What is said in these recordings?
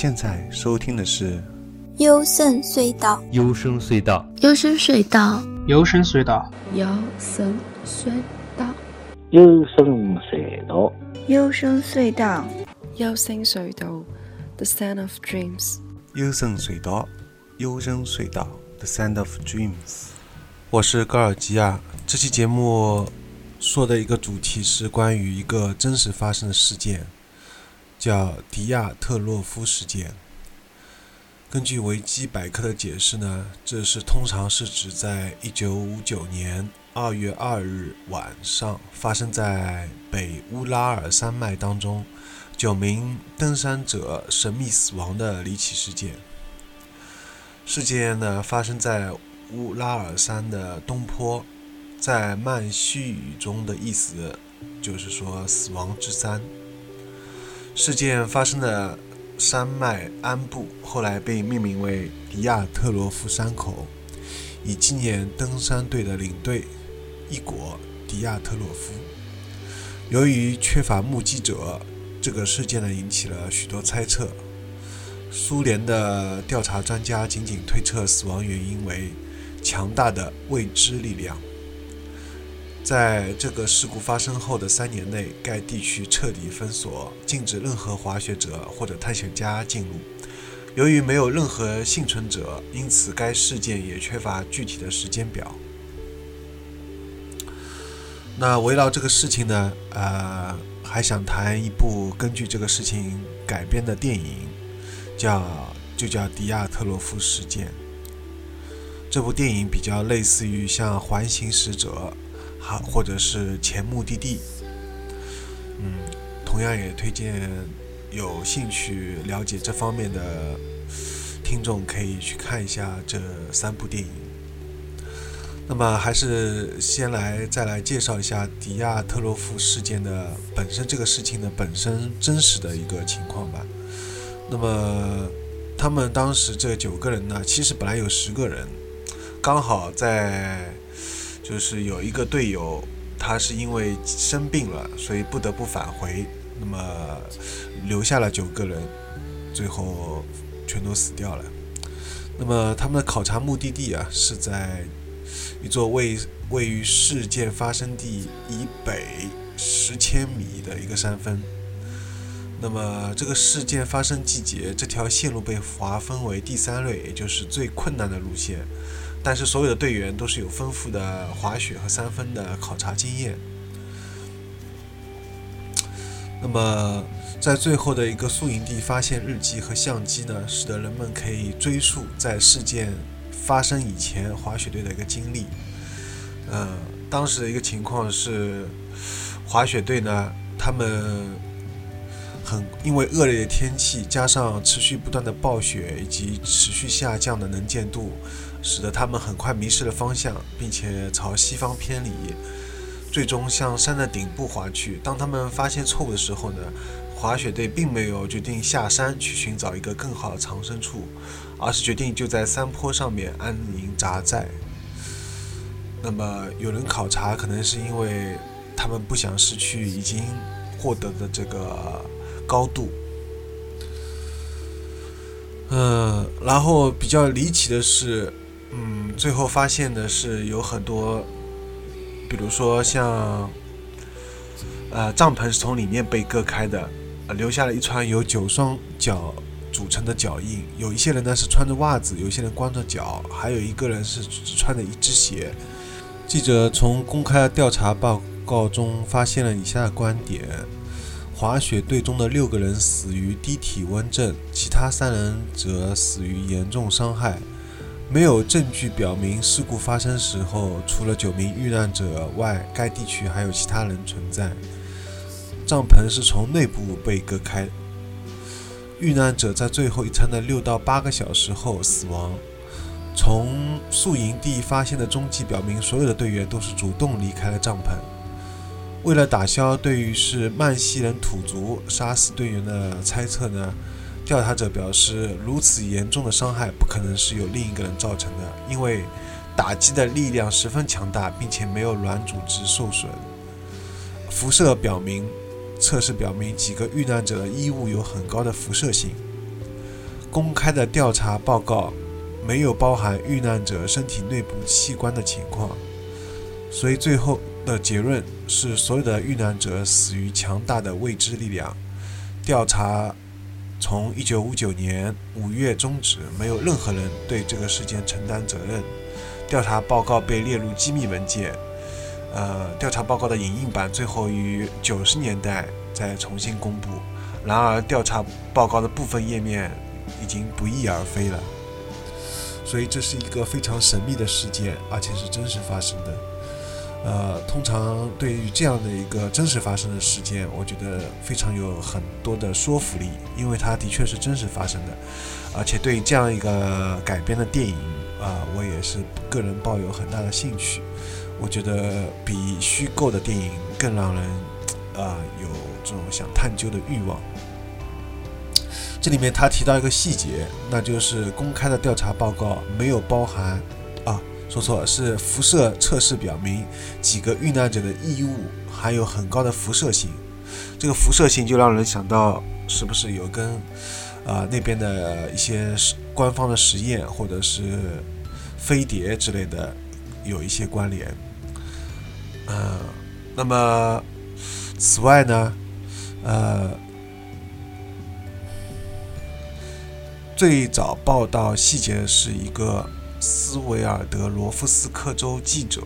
现在收听的是幽深隧道，幽深隧道，幽深隧道，幽深隧道，幽深隧道，幽深隧道，幽深隧道，幽深隧道，The Sound of Dreams。幽深隧道，幽深隧道，The Sound of Dreams。我是高尔基亚。这期节目说的一个主题是关于一个真实发生的事件。叫迪亚特洛夫事件。根据维基百科的解释呢，这是通常是指在1959年2月2日晚上发生在北乌拉尔山脉当中九名登山者神秘死亡的离奇事件。事件呢发生在乌拉尔山的东坡，在曼须语中的意思就是说死亡之山。事件发生的山脉安布后来被命名为迪亚特罗夫山口，以纪念登山队的领队伊果·迪亚特洛夫。由于缺乏目击者，这个事件呢引起了许多猜测。苏联的调查专家仅仅推测死亡原因为强大的未知力量。在这个事故发生后的三年内，该地区彻底封锁，禁止任何滑雪者或者探险家进入。由于没有任何幸存者，因此该事件也缺乏具体的时间表。那围绕这个事情呢，呃，还想谈一部根据这个事情改编的电影，叫就叫《迪亚特洛夫事件》。这部电影比较类似于像《环形使者》。好，或者是前目的地，嗯，同样也推荐有兴趣了解这方面的听众可以去看一下这三部电影。那么，还是先来再来介绍一下迪亚特洛夫事件的本身这个事情的本身真实的一个情况吧。那么，他们当时这九个人呢，其实本来有十个人，刚好在。就是有一个队友，他是因为生病了，所以不得不返回，那么留下了九个人，最后全都死掉了。那么他们的考察目的地啊，是在一座位位于事件发生地以北十千米的一个山峰。那么这个事件发生季节，这条线路被划分为第三类，也就是最困难的路线。但是所有的队员都是有丰富的滑雪和三分的考察经验。那么，在最后的一个宿营地发现日记和相机呢，使得人们可以追溯在事件发生以前滑雪队的一个经历。呃，当时的一个情况是，滑雪队呢，他们很因为恶劣的天气，加上持续不断的暴雪以及持续下降的能见度。使得他们很快迷失了方向，并且朝西方偏离，最终向山的顶部滑去。当他们发现错误的时候呢，滑雪队并没有决定下山去寻找一个更好的藏身处，而是决定就在山坡上面安营扎寨。那么有人考察，可能是因为他们不想失去已经获得的这个高度。嗯，然后比较离奇的是。嗯，最后发现的是有很多，比如说像，呃，帐篷是从里面被割开的，留下了一串由九双脚组成的脚印。有一些人呢是穿着袜子，有些人光着脚，还有一个人是只穿着一只鞋。记者从公开的调查报告中发现了以下的观点：滑雪队中的六个人死于低体温症，其他三人则死于严重伤害。没有证据表明事故发生时候，除了九名遇难者外，该地区还有其他人存在。帐篷是从内部被割开。遇难者在最后一餐的六到八个小时后死亡。从宿营地发现的踪迹表明，所有的队员都是主动离开了帐篷。为了打消对于是曼西人土族杀死队员的猜测呢？调查者表示，如此严重的伤害不可能是由另一个人造成的，因为打击的力量十分强大，并且没有软组织受损。辐射表明，测试表明几个遇难者的衣物有很高的辐射性。公开的调查报告没有包含遇难者身体内部器官的情况，所以最后的结论是所有的遇难者死于强大的未知力量。调查从1959年5月终止，没有任何人对这个事件承担责任。调查报告被列入机密文件。呃，调查报告的影印版最后于90年代再重新公布。然而，调查报告的部分页面已经不翼而飞了。所以，这是一个非常神秘的事件，而且是真实发生的。呃，通常对于这样的一个真实发生的事件，我觉得非常有很多的说服力，因为它的确是真实发生的。而且，对于这样一个改编的电影，啊，我也是个人抱有很大的兴趣。我觉得比虚构的电影更让人，啊，有这种想探究的欲望。这里面他提到一个细节，那就是公开的调查报告没有包含，说错了，是辐射测试表明几个遇难者的异物含有很高的辐射性。这个辐射性就让人想到，是不是有跟，啊那边的一些官方的实验或者是飞碟之类的有一些关联？嗯，那么此外呢，呃。最早报道细节是一个斯维尔德罗夫斯克州记者。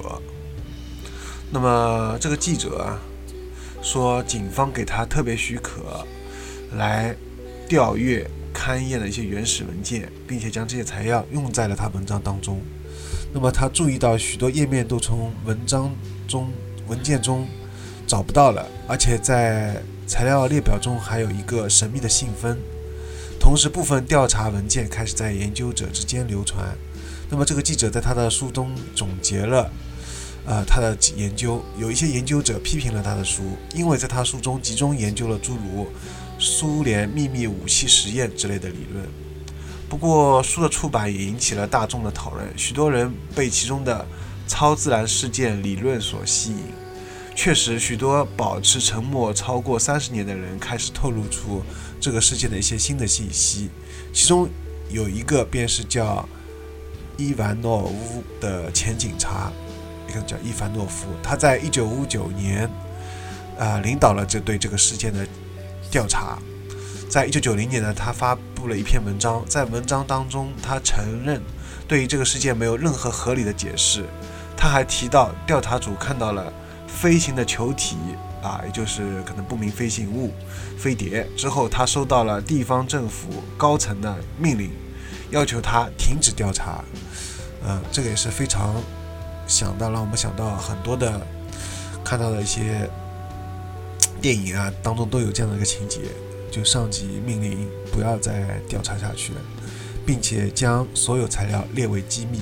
那么这个记者啊，说警方给他特别许可，来调阅勘验的一些原始文件，并且将这些材料用在了他文章当中。那么他注意到许多页面都从文章中文件中找不到了，而且在材料列表中还有一个神秘的信封。同时，部分调查文件开始在研究者之间流传。那么，这个记者在他的书中总结了，呃，他的研究。有一些研究者批评了他的书，因为在他书中集中研究了诸如苏联秘密武器实验之类的理论。不过，书的出版也引起了大众的讨论，许多人被其中的超自然事件理论所吸引。确实，许多保持沉默超过三十年的人开始透露出这个事件的一些新的信息，其中有一个便是叫伊凡诺夫的前警察，一个叫伊凡诺夫，他在一九五九年，啊，领导了这对这个事件的调查。在一九九零年呢，他发布了一篇文章，在文章当中，他承认对于这个事件没有任何合理的解释。他还提到调查组看到了。飞行的球体啊，也就是可能不明飞行物、飞碟。之后，他收到了地方政府高层的命令，要求他停止调查。嗯，这个也是非常想到，让我们想到很多的看到的一些电影啊当中都有这样的一个情节，就上级命令不要再调查下去了，并且将所有材料列为机密。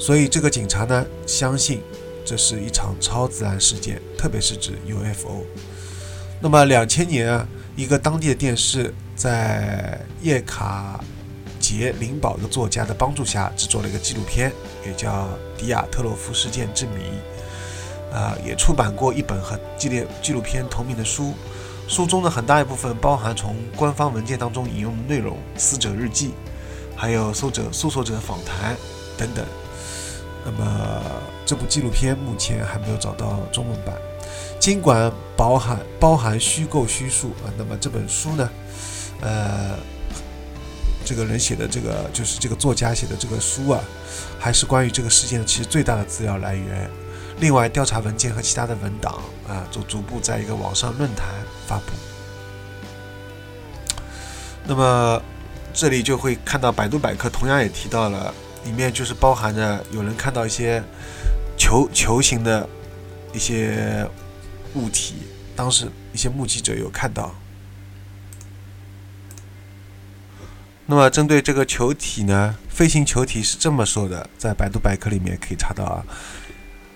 所以，这个警察呢，相信。这是一场超自然事件，特别是指 UFO。那么，两千年啊，一个当地的电视在叶卡杰林堡的作家的帮助下制作了一个纪录片，也叫《迪亚特洛夫事件之谜》。啊，也出版过一本和纪念纪录片同名的书，书中的很大一部分包含从官方文件当中引用的内容、死者日记，还有搜者搜索者访谈等等。那么这部纪录片目前还没有找到中文版，尽管包含包含虚构叙述啊，那么这本书呢，呃，这个人写的这个就是这个作家写的这个书啊，还是关于这个事件其实最大的资料来源。另外，调查文件和其他的文档啊，就逐步在一个网上论坛发布。那么这里就会看到百度百科同样也提到了。里面就是包含着有人看到一些球球形的一些物体，当时一些目击者有看到。那么针对这个球体呢，飞行球体是这么说的，在百度百科里面可以查到啊。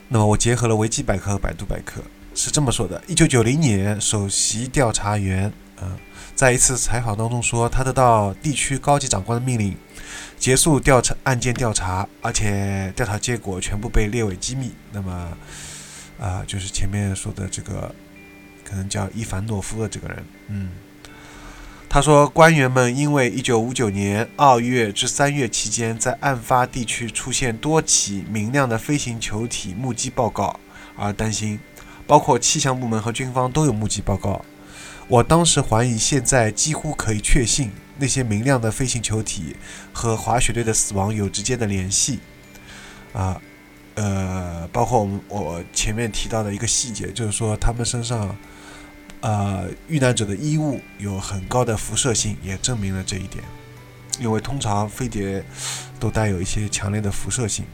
那么我结合了维基百科和百度百科，是这么说的：一九九零年，首席调查员啊，在一次采访当中说，他得到地区高级长官的命令。结束调查案件调查，而且调查结果全部被列为机密。那么，啊，就是前面说的这个，可能叫伊凡诺夫的这个人，嗯，他说，官员们因为1959年2月至3月期间在案发地区出现多起明亮的飞行球体目击报告而担心，包括气象部门和军方都有目击报告。我当时怀疑，现在几乎可以确信，那些明亮的飞行球体和滑雪队的死亡有直接的联系。啊，呃，包括我们我前面提到的一个细节，就是说他们身上，呃，遇难者的衣物有很高的辐射性，也证明了这一点。因为通常飞碟都带有一些强烈的辐射性。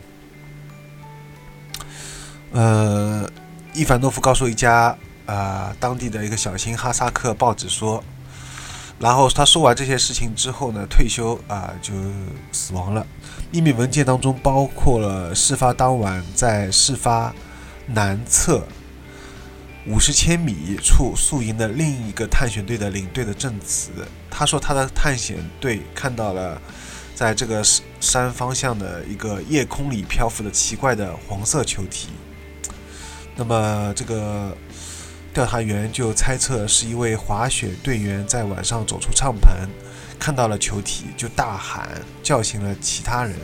呃，伊凡诺夫告诉一家。啊，当地的一个小型哈萨克报纸说，然后他说完这些事情之后呢，退休啊就死亡了。秘密文件当中包括了事发当晚在事发南侧五十千米处宿营的另一个探险队的领队的证词。他说他的探险队看到了在这个山方向的一个夜空里漂浮的奇怪的黄色球体。那么这个。调查员就猜测是一位滑雪队员在晚上走出帐篷，看到了球体，就大喊叫醒了其他人。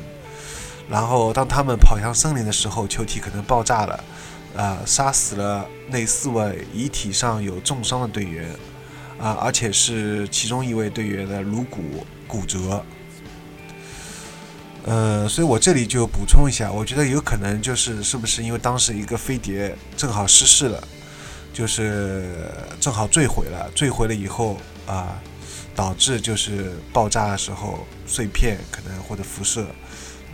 然后当他们跑向森林的时候，球体可能爆炸了，啊，杀死了那四位遗体上有重伤的队员，啊，而且是其中一位队员的颅骨骨折。呃，所以我这里就补充一下，我觉得有可能就是是不是因为当时一个飞碟正好失事了。就是正好坠毁了，坠毁了以后啊，导致就是爆炸的时候碎片可能或者辐射，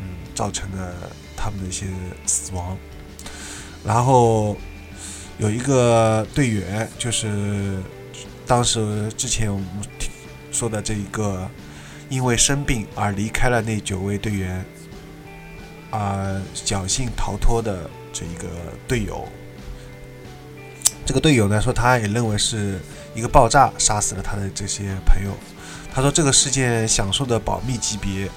嗯，造成了他们的一些死亡。然后有一个队员，就是当时之前我们说的这一个，因为生病而离开了那九位队员，啊，侥幸逃脱的这一个队友。这个队友呢说，他也认为是一个爆炸杀死了他的这些朋友。他说，这个事件享受的保密级别，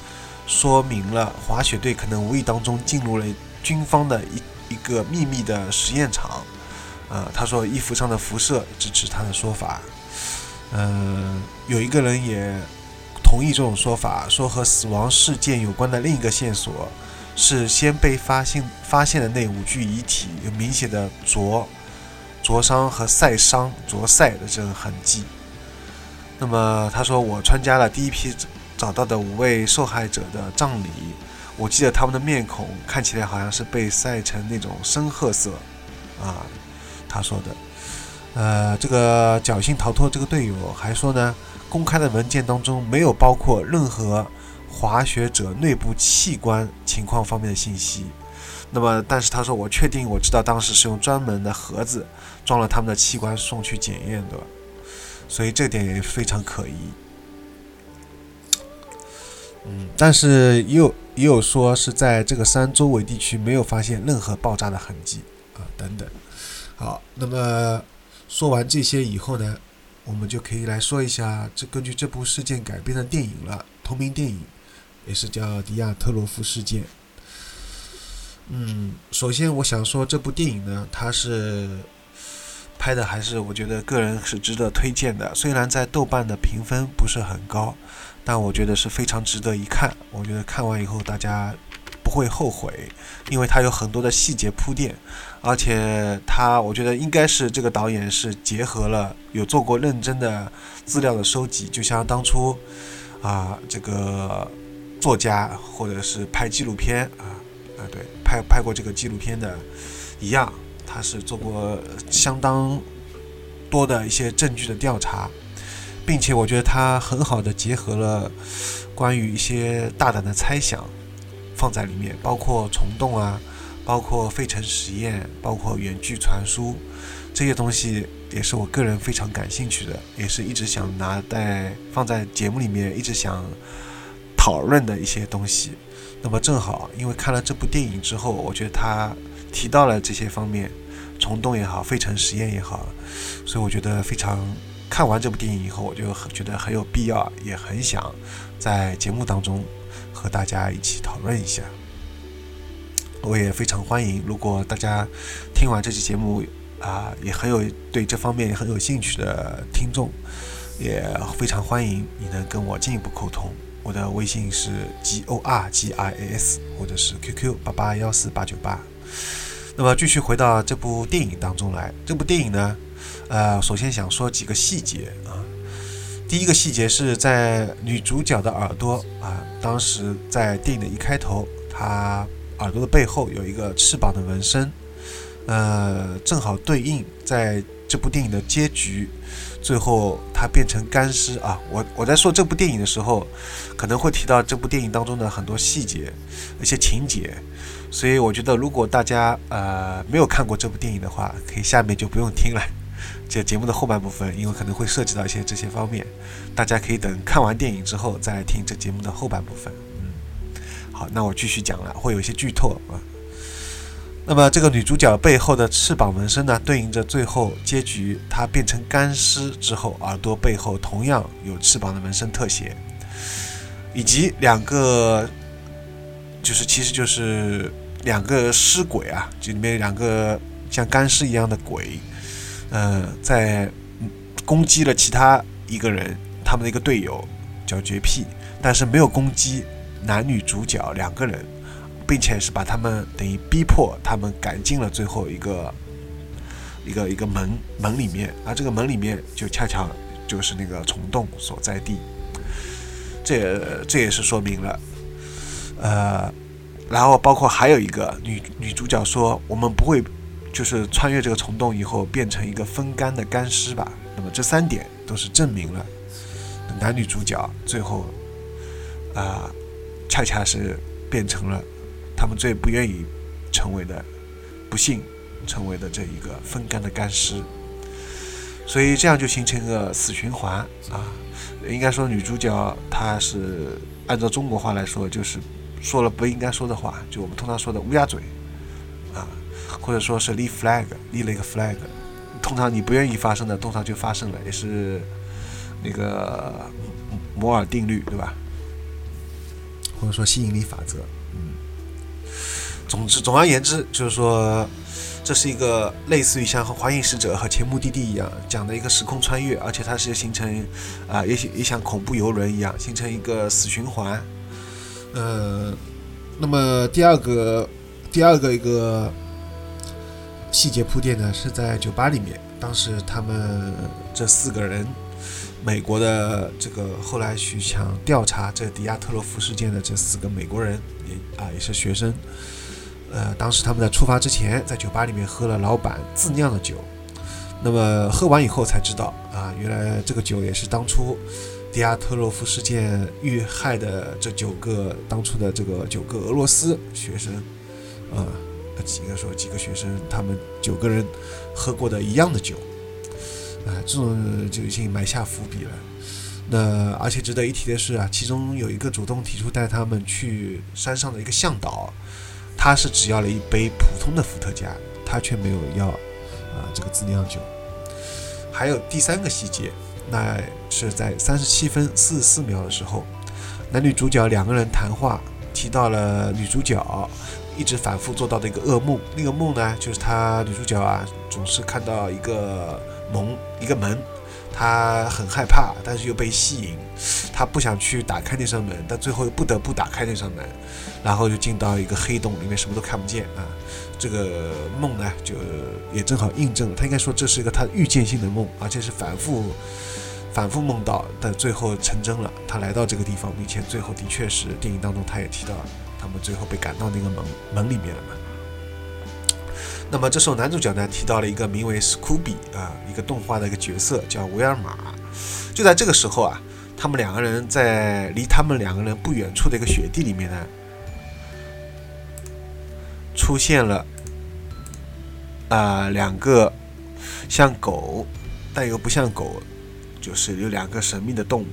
说明了滑雪队可能无意当中进入了军方的一一个秘密的实验场。呃，他说衣服上的辐射支持他的说法。嗯，有一个人也同意这种说法，说和死亡事件有关的另一个线索是先被发现发现的那五具遗体有明显的灼。灼伤和晒伤、灼晒的这种痕迹。那么他说，我参加了第一批找到的五位受害者的葬礼。我记得他们的面孔看起来好像是被晒成那种深褐色。啊，他说的。呃，这个侥幸逃脱这个队友还说呢，公开的文件当中没有包括任何滑雪者内部器官情况方面的信息。那么，但是他说，我确定我知道当时是用专门的盒子装了他们的器官送去检验的，所以这点也非常可疑。嗯，但是又也有说是在这个山周围地区没有发现任何爆炸的痕迹啊等等。好，那么说完这些以后呢，我们就可以来说一下这根据这部事件改编的电影了，同名电影也是叫《迪亚特洛夫事件》。嗯，首先我想说，这部电影呢，它是拍的还是我觉得个人是值得推荐的。虽然在豆瓣的评分不是很高，但我觉得是非常值得一看。我觉得看完以后大家不会后悔，因为它有很多的细节铺垫，而且它我觉得应该是这个导演是结合了有做过认真的资料的收集，就像当初啊这个作家或者是拍纪录片啊。啊，对，拍拍过这个纪录片的，一样，他是做过相当多的一些证据的调查，并且我觉得他很好的结合了关于一些大胆的猜想放在里面，包括虫洞啊，包括费城实验，包括远距传输这些东西，也是我个人非常感兴趣的，也是一直想拿在放在节目里面，一直想讨论的一些东西。那么正好，因为看了这部电影之后，我觉得他提到了这些方面，虫洞也好，费城实验也好，所以我觉得非常。看完这部电影以后，我就觉得很有必要，也很想在节目当中和大家一起讨论一下。我也非常欢迎，如果大家听完这期节目啊，也很有对这方面也很有兴趣的听众，也非常欢迎你能跟我进一步沟通。我的微信是 g o r g i s，或者是 QQ 八八幺四八九八。那么继续回到这部电影当中来，这部电影呢，呃，首先想说几个细节啊。第一个细节是在女主角的耳朵啊，当时在电影的一开头，她耳朵的背后有一个翅膀的纹身，呃，正好对应在这部电影的结局。最后，她变成干尸啊！我我在说这部电影的时候，可能会提到这部电影当中的很多细节、一些情节，所以我觉得如果大家呃没有看过这部电影的话，可以下面就不用听了。这节目的后半部分，因为可能会涉及到一些这些方面，大家可以等看完电影之后再听这节目的后半部分。嗯，好，那我继续讲了，会有一些剧透啊。那么这个女主角背后的翅膀纹身呢，对应着最后结局，她变成干尸之后，耳朵背后同样有翅膀的纹身特写，以及两个，就是其实就是两个尸鬼啊，这里面两个像干尸一样的鬼，呃，在攻击了其他一个人，他们的一个队友叫绝癖，但是没有攻击男女主角两个人。并且是把他们等于逼迫他们赶进了最后一个一个一个门门里面，而这个门里面就恰巧就是那个虫洞所在地。这这也是说明了，呃，然后包括还有一个女女主角说，我们不会就是穿越这个虫洞以后变成一个风干的干尸吧？那么这三点都是证明了男女主角最后啊，恰恰是变成了。他们最不愿意成为的，不幸成为的这一个风干的干尸，所以这样就形成一个死循环啊。应该说女主角她是按照中国话来说，就是说了不应该说的话，就我们通常说的乌鸦嘴，或者说是立 flag 立了一个 flag。通常你不愿意发生的，通常就发生了，也是那个摩尔定律，对吧？或者说吸引力法则。总之，总而言之，就是说，这是一个类似于像《环影使者》和《前目的地》一样讲的一个时空穿越，而且它是形成啊，也也像恐怖游轮一样形成一个死循环。呃，那么第二个第二个一个细节铺垫呢，是在酒吧里面，当时他们这四个人，美国的这个后来去想调查这迪亚特洛夫事件的这四个美国人，也啊也是学生。呃，当时他们在出发之前，在酒吧里面喝了老板自酿的酒。那么喝完以后才知道，啊，原来这个酒也是当初迪亚特洛夫事件遇害的这九个当初的这个九个俄罗斯学生，啊，几个说几个学生，他们九个人喝过的一样的酒。啊，这种就已经埋下伏笔了。那而且值得一提的是啊，其中有一个主动提出带他们去山上的一个向导。他是只要了一杯普通的伏特加，他却没有要啊这个自酿酒。还有第三个细节，那是在三十七分四十四秒的时候，男女主角两个人谈话，提到了女主角一直反复做到的一个噩梦。那个梦呢，就是他女主角啊总是看到一个门，一个门。他很害怕，但是又被吸引，他不想去打开那扇门，但最后又不得不打开那扇门，然后就进到一个黑洞里面，什么都看不见啊。这个梦呢，就也正好印证了，他应该说这是一个他预见性的梦，而且是反复、反复梦到，但最后成真了。他来到这个地方，并且最后的确是电影当中他也提到了，他们最后被赶到那个门门里面了嘛。那么这时候男主角呢提到了一个名为史酷比啊一个动画的一个角色叫维尔玛，就在这个时候啊，他们两个人在离他们两个人不远处的一个雪地里面呢，出现了啊两个像狗但又不像狗，就是有两个神秘的动物。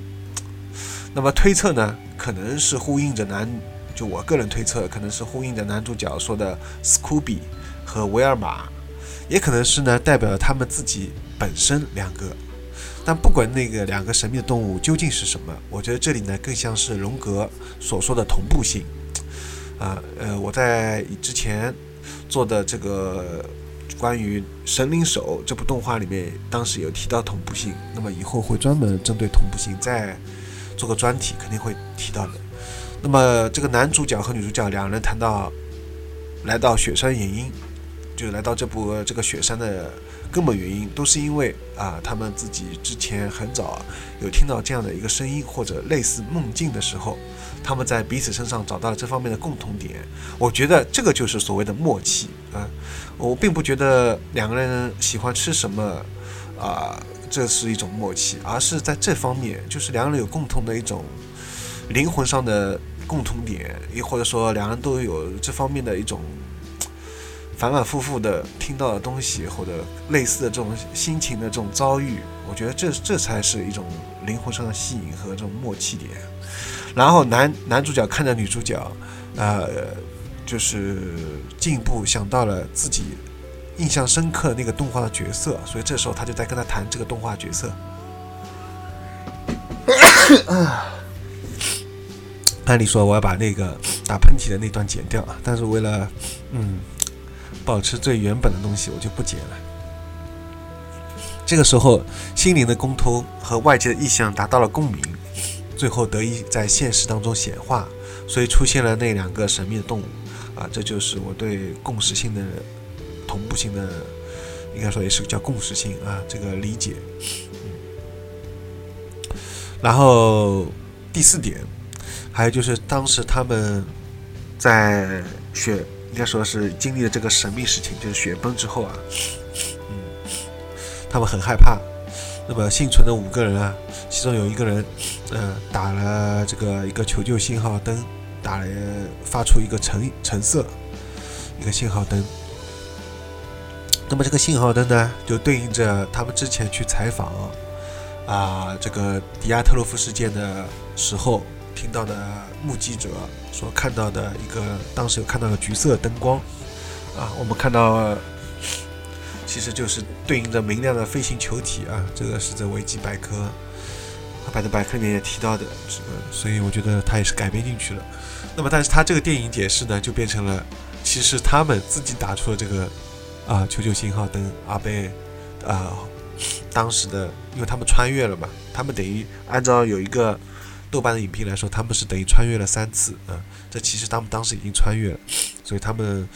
那么推测呢，可能是呼应着男，就我个人推测，可能是呼应着男主角说的史酷比。和维尔玛，也可能是呢，代表他们自己本身两个。但不管那个两个神秘的动物究竟是什么，我觉得这里呢更像是荣格所说的同步性。啊，呃，我在之前做的这个关于《神灵手》这部动画里面，当时有提到同步性，那么以后会专门针对同步性再做个专题，肯定会提到的。那么这个男主角和女主角两人谈到来到雪山原因，就来到这部这个雪山的根本原因，都是因为啊，他们自己之前很早有听到这样的一个声音或者类似梦境的时候，他们在彼此身上找到了这方面的共同点。我觉得这个就是所谓的默契啊。我并不觉得两个人喜欢吃什么啊，这是一种默契，而是在这方面，就是两人有共同的一种灵魂上的共同点，亦或者说两人都有这方面的一种反反复复的听到的东西，或者类似的这种心情的这种遭遇，我觉得这这才是一种灵魂上的吸引和这种默契点。然后男男主角看着女主角，呃。就是进一步想到了自己印象深刻的那个动画的角色，所以这时候他就在跟他谈这个动画角色。按理说我要把那个打喷嚏的那段剪掉啊，但是为了嗯保持最原本的东西，我就不剪了。这个时候，心灵的沟通和外界的意向达到了共鸣，最后得以在现实当中显化，所以出现了那两个神秘的动物。啊，这就是我对共识性的、同步性的，应该说也是叫共识性啊，这个理解。然后第四点，还有就是当时他们在雪，应该说是经历了这个神秘事情，就是雪崩之后啊，嗯，他们很害怕。那么幸存的五个人啊，其中有一个人，嗯，打了这个一个求救信号灯。打了发出一个橙橙色一个信号灯，那么这个信号灯呢，就对应着他们之前去采访啊这个迪亚特洛夫事件的时候听到的目击者所看到的一个，当时有看到的橘色灯光啊，我们看到其实就是对应着明亮的飞行球体啊，这个是在维基百科。百度百科里面也提到的，所以我觉得他也是改编进去了。那么，但是他这个电影解释呢，就变成了，其实他们自己打出了这个啊求救信号灯，而被啊当时的，因为他们穿越了嘛，他们等于按照有一个豆瓣的影评来说，他们是等于穿越了三次啊。这其实他们当时已经穿越了，所以他们。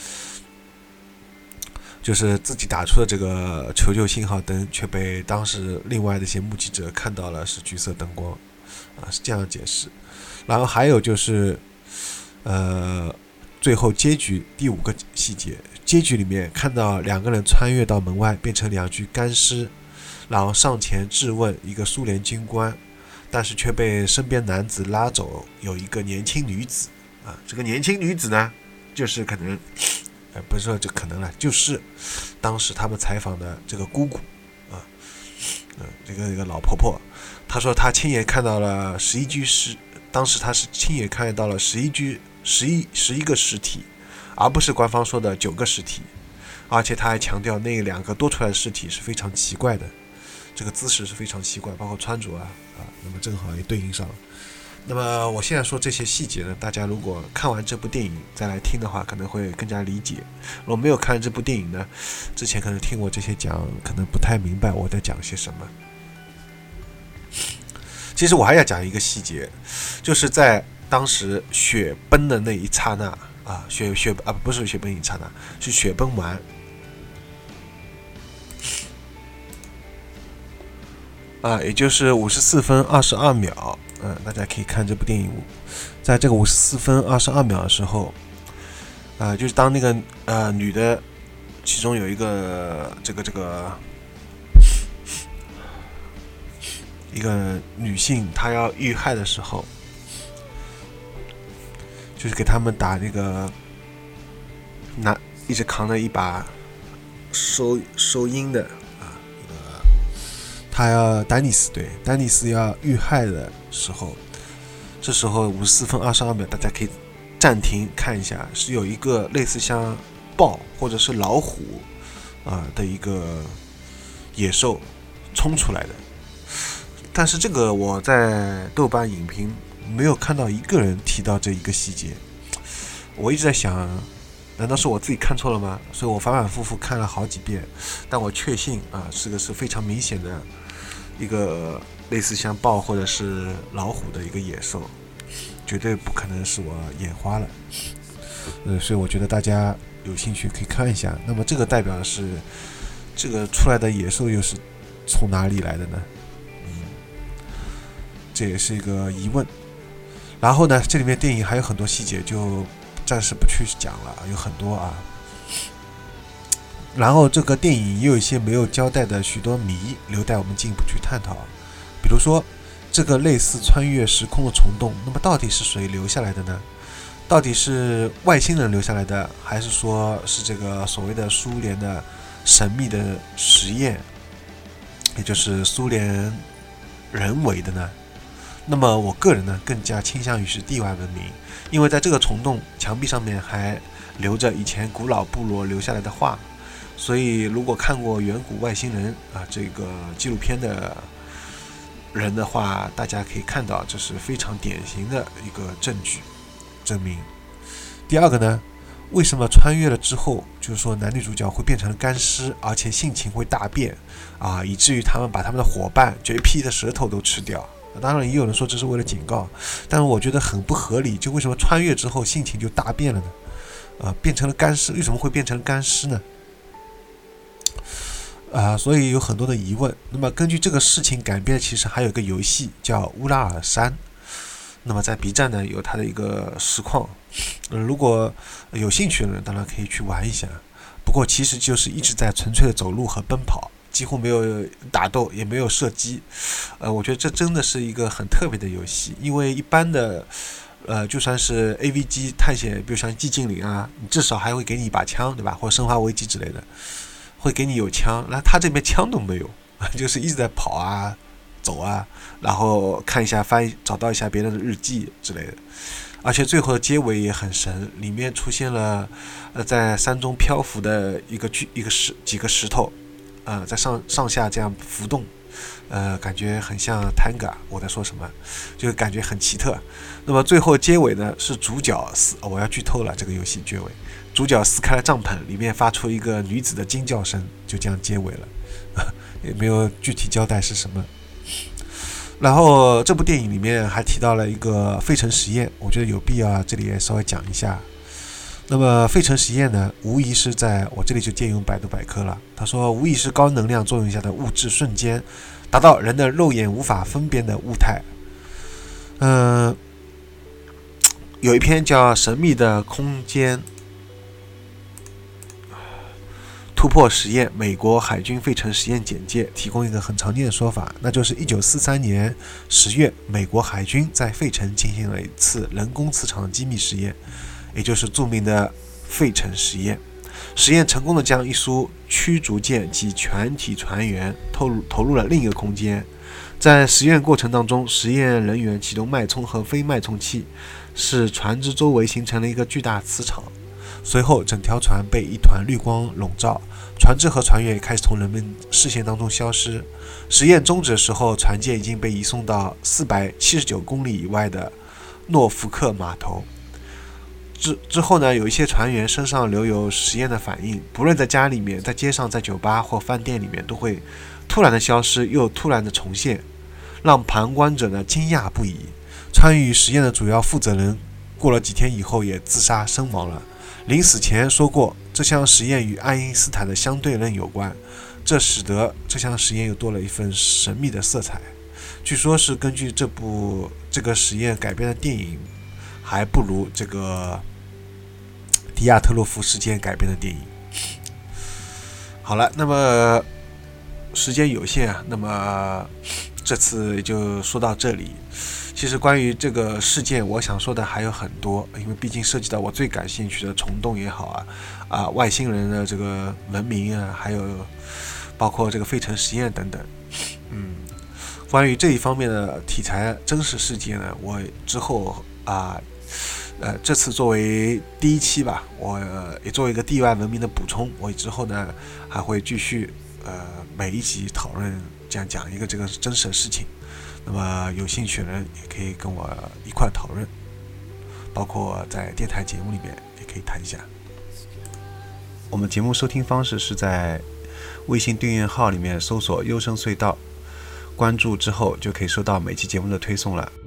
就是自己打出的这个求救信号灯，却被当时另外的一些目击者看到了是橘色灯光，啊，是这样解释。然后还有就是，呃，最后结局第五个细节，结局里面看到两个人穿越到门外，变成两具干尸，然后上前质问一个苏联军官，但是却被身边男子拉走，有一个年轻女子，啊，这个年轻女子呢，就是可能。不是说这可能了，就是当时他们采访的这个姑姑。啊，嗯，这个一个老婆婆，她说她亲眼看到了十一具尸，当时她是亲眼看到了十一具十一十一个尸体，而不是官方说的九个尸体，而且她还强调那两个多出来的尸体是非常奇怪的，这个姿势是非常奇怪，包括穿着啊啊，那么正好也对应上了。那么我现在说这些细节呢，大家如果看完这部电影再来听的话，可能会更加理解。如果没有看这部电影呢，之前可能听我这些讲，可能不太明白我在讲些什么。其实我还要讲一个细节，就是在当时雪崩的那一刹那啊，雪雪啊不是雪崩一刹那，是雪崩完啊，也就是五十四分二十二秒。嗯，大家可以看这部电影，在这个五十四分二十二秒的时候，啊，就是当那个呃女的，其中有一个这个这个一个女性，她要遇害的时候，就是给他们打那个拿一直扛着一把收收音的。他要丹尼斯对丹尼斯要遇害的时候，这时候五十四分二十二秒，大家可以暂停看一下，是有一个类似像豹或者是老虎啊的一个野兽冲出来的。但是这个我在豆瓣影评没有看到一个人提到这一个细节，我一直在想，难道是我自己看错了吗？所以我反反复复看了好几遍，但我确信啊，这个是非常明显的一个类似像豹或者是老虎的一个野兽，绝对不可能是我眼花了。呃，所以我觉得大家有兴趣可以看一下。那么这个代表的是这个出来的野兽又是从哪里来的呢？嗯，这也是一个疑问。然后呢，这里面电影还有很多细节，就暂时不去讲了，有很多啊。然后这个电影也有一些没有交代的许多谜，留待我们进一步去探讨。比如说，这个类似穿越时空的虫洞，那么到底是谁留下来的呢？到底是外星人留下来的，还是说是这个所谓的苏联的神秘的实验，也就是苏联人为的呢？那么我个人呢，更加倾向于是地外文明，因为在这个虫洞墙壁上面还留着以前古老部落留下来的画，所以如果看过《远古外星人》啊这个纪录片的人的话，大家可以看到这是非常典型的一个证据。证明，第二个呢，为什么穿越了之后，就是说男女主角会变成干尸，而且性情会大变啊，以至于他们把他们的伙伴绝皮的舌头都吃掉。当然，也有人说这是为了警告，但是我觉得很不合理。就为什么穿越之后性情就大变了呢？啊，变成了干尸，为什么会变成干尸呢？啊，所以有很多的疑问。那么根据这个事情改编，其实还有个游戏叫《乌拉尔山》。那么在 B 站呢有它的一个实况，呃，如果有兴趣的人当然可以去玩一下。不过其实就是一直在纯粹的走路和奔跑，几乎没有打斗，也没有射击。呃，我觉得这真的是一个很特别的游戏，因为一般的，呃，就算是 AVG 探险，比如像寂静岭啊，你至少还会给你一把枪，对吧？或者生化危机之类的，会给你有枪。然后他这边枪都没有，就是一直在跑啊。走啊，然后看一下翻，找到一下别人的日记之类的，而且最后的结尾也很神，里面出现了呃在山中漂浮的一个巨一个石几个石头，呃在上上下这样浮动，呃感觉很像 Tanga，我在说什么，就感觉很奇特。那么最后结尾呢是主角撕，我要剧透了这个游戏结尾，主角撕开了帐篷，里面发出一个女子的惊叫声，就这样结尾了，也没有具体交代是什么。然后这部电影里面还提到了一个费城实验，我觉得有必要这里也稍微讲一下。那么费城实验呢，无疑是在我这里就借用百度百科了。他说，无疑是高能量作用下的物质瞬间达到人的肉眼无法分辨的物态。嗯，有一篇叫《神秘的空间》。突破实验，美国海军费城实验简介提供一个很常见的说法，那就是一九四三年十月，美国海军在费城进行了一次人工磁场机密实验，也就是著名的费城实验。实验成功的将一艘驱逐舰及全体船员投入投入了另一个空间。在实验过程当中，实验人员启动脉冲和非脉冲器，使船只周围形成了一个巨大磁场。随后，整条船被一团绿光笼罩，船只和船员也开始从人们视线当中消失。实验终止的时候，船舰已经被移送到四百七十九公里以外的诺福克码头。之之后呢，有一些船员身上留有实验的反应，不论在家里面、在街上、在酒吧或饭店里面，都会突然的消失，又突然的重现，让旁观者呢惊讶不已。参与实验的主要负责人，过了几天以后也自杀身亡了。临死前说过，这项实验与爱因斯坦的相对论有关，这使得这项实验又多了一份神秘的色彩。据说是根据这部这个实验改编的电影，还不如这个迪亚特洛夫事件改编的电影。好了，那么时间有限啊，那么这次就说到这里。其实关于这个事件，我想说的还有很多，因为毕竟涉及到我最感兴趣的虫洞也好啊，啊外星人的这个文明啊，还有包括这个费城实验等等，嗯，关于这一方面的题材真实事件呢，我之后啊，呃这次作为第一期吧，我也作为一个地外文明的补充，我之后呢还会继续呃每一集讨论这样讲一个这个真实的事情。那么有兴趣的人也可以跟我一块讨论，包括在电台节目里面也可以谈一下。我们节目收听方式是在微信订阅号里面搜索“优声隧道”，关注之后就可以收到每期节目的推送了。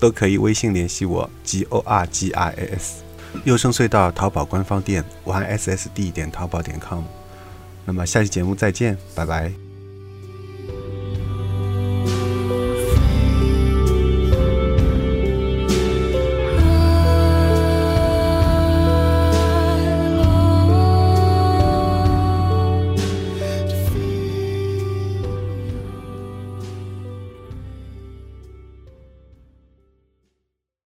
都可以微信联系我 g o r g i s。优声隧道淘宝官方店 y s s d 点淘宝点 com。那么下期节目再见，拜拜。